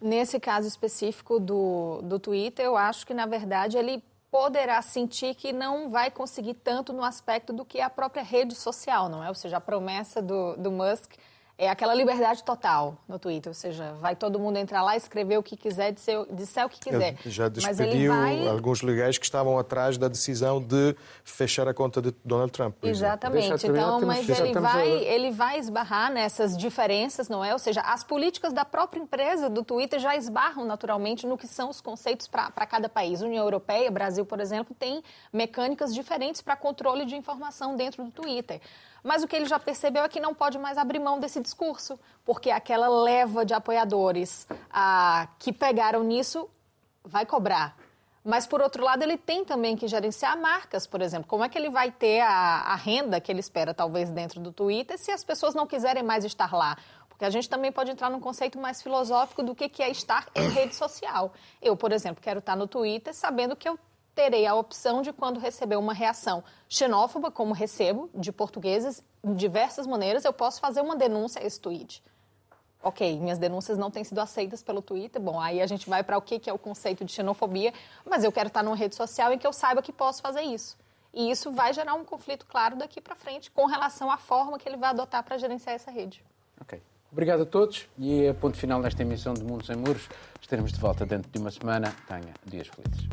Nesse caso específico do, do Twitter, eu acho que, na verdade, ele poderá sentir que não vai conseguir tanto no aspecto do que a própria rede social, não é? Ou seja, a promessa do, do Musk é aquela liberdade total no Twitter, ou seja, vai todo mundo entrar lá, escrever o que quiser, disser, disser o que quiser. Ele já despediu vai... alguns legais que estavam atrás da decisão de fechar a conta de Donald Trump. Exatamente. Então, mas ele vai, ele vai esbarrar nessas diferenças, não é? Ou seja, as políticas da própria empresa do Twitter já esbarram naturalmente no que são os conceitos para cada país. União Europeia, Brasil, por exemplo, tem mecânicas diferentes para controle de informação dentro do Twitter. Mas o que ele já percebeu é que não pode mais abrir mão desse discurso, porque aquela leva de apoiadores ah, que pegaram nisso vai cobrar. Mas, por outro lado, ele tem também que gerenciar marcas, por exemplo. Como é que ele vai ter a, a renda que ele espera, talvez, dentro do Twitter, se as pessoas não quiserem mais estar lá? Porque a gente também pode entrar num conceito mais filosófico do que é estar em rede social. Eu, por exemplo, quero estar no Twitter sabendo que eu terei a opção de, quando receber uma reação xenófoba, como recebo, de portugueses, de diversas maneiras, eu posso fazer uma denúncia a esse tweet. Ok, minhas denúncias não têm sido aceitas pelo Twitter. Bom, aí a gente vai para o que é o conceito de xenofobia, mas eu quero estar numa rede social em que eu saiba que posso fazer isso. E isso vai gerar um conflito claro daqui para frente com relação à forma que ele vai adotar para gerenciar essa rede. Ok. Obrigado a todos e a ponto final nesta emissão de Mundos em Muros. Estaremos de volta dentro de uma semana. Tenha dias felizes.